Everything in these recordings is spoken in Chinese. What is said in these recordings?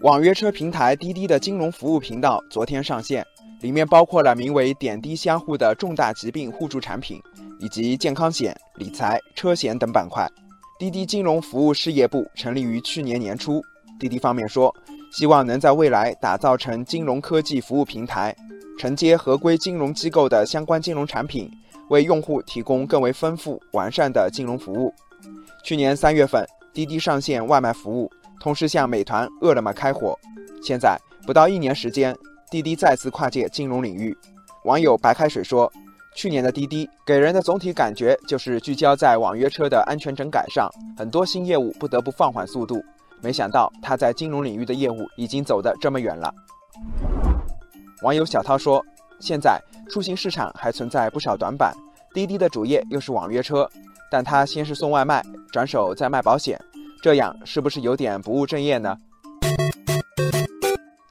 网约车平台滴滴的金融服务频道昨天上线，里面包括了名为“点滴相互”的重大疾病互助产品，以及健康险、理财、车险等板块。滴滴金融服务事业部成立于去年年初，滴滴方面说，希望能在未来打造成金融科技服务平台，承接合规金融机构的相关金融产品，为用户提供更为丰富完善的金融服务。去年三月份，滴滴上线外卖服务。同时向美团、饿了么开火，现在不到一年时间，滴滴再次跨界金融领域。网友白开水说：“去年的滴滴给人的总体感觉就是聚焦在网约车的安全整改上，很多新业务不得不放缓速度。没想到他在金融领域的业务已经走得这么远了。”网友小涛说：“现在出行市场还存在不少短板，滴滴的主业又是网约车，但他先是送外卖，转手再卖保险。”这样是不是有点不务正业呢？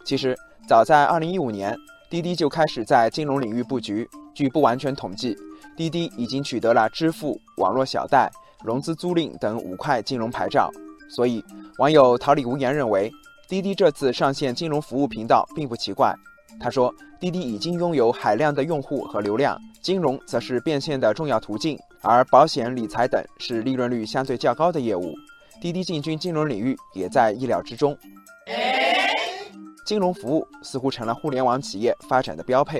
其实，早在2015年，滴滴就开始在金融领域布局。据不完全统计，滴滴已经取得了支付、网络小贷、融资租赁等五块金融牌照。所以，网友桃李无言认为，滴滴这次上线金融服务频道并不奇怪。他说，滴滴已经拥有海量的用户和流量，金融则是变现的重要途径，而保险、理财等是利润率相对较高的业务。滴滴进军金融领域也在意料之中。金融服务似乎成了互联网企业发展的标配，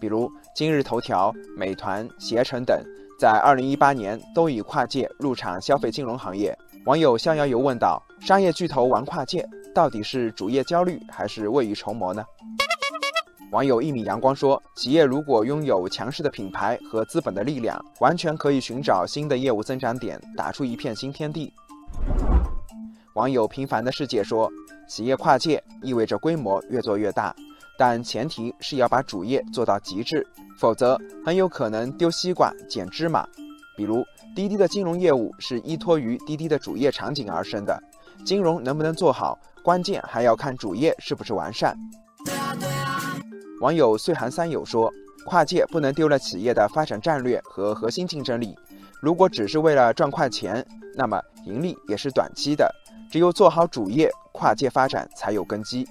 比如今日头条、美团、携程等，在2018年都已跨界入场消费金融行业。网友逍遥游问道：“商业巨头玩跨界，到底是主业焦虑还是未雨绸缪呢？”网友一米阳光说：“企业如果拥有强势的品牌和资本的力量，完全可以寻找新的业务增长点，打出一片新天地。”网友平凡的世界说：“企业跨界意味着规模越做越大，但前提是要把主业做到极致，否则很有可能丢西瓜捡芝麻。比如滴滴的金融业务是依托于滴滴的主业场景而生的，金融能不能做好，关键还要看主业是不是完善。”网友岁寒三友说：“跨界不能丢了企业的发展战略和核心竞争力，如果只是为了赚快钱，那么盈利也是短期的。”只有做好主业，跨界发展才有根基。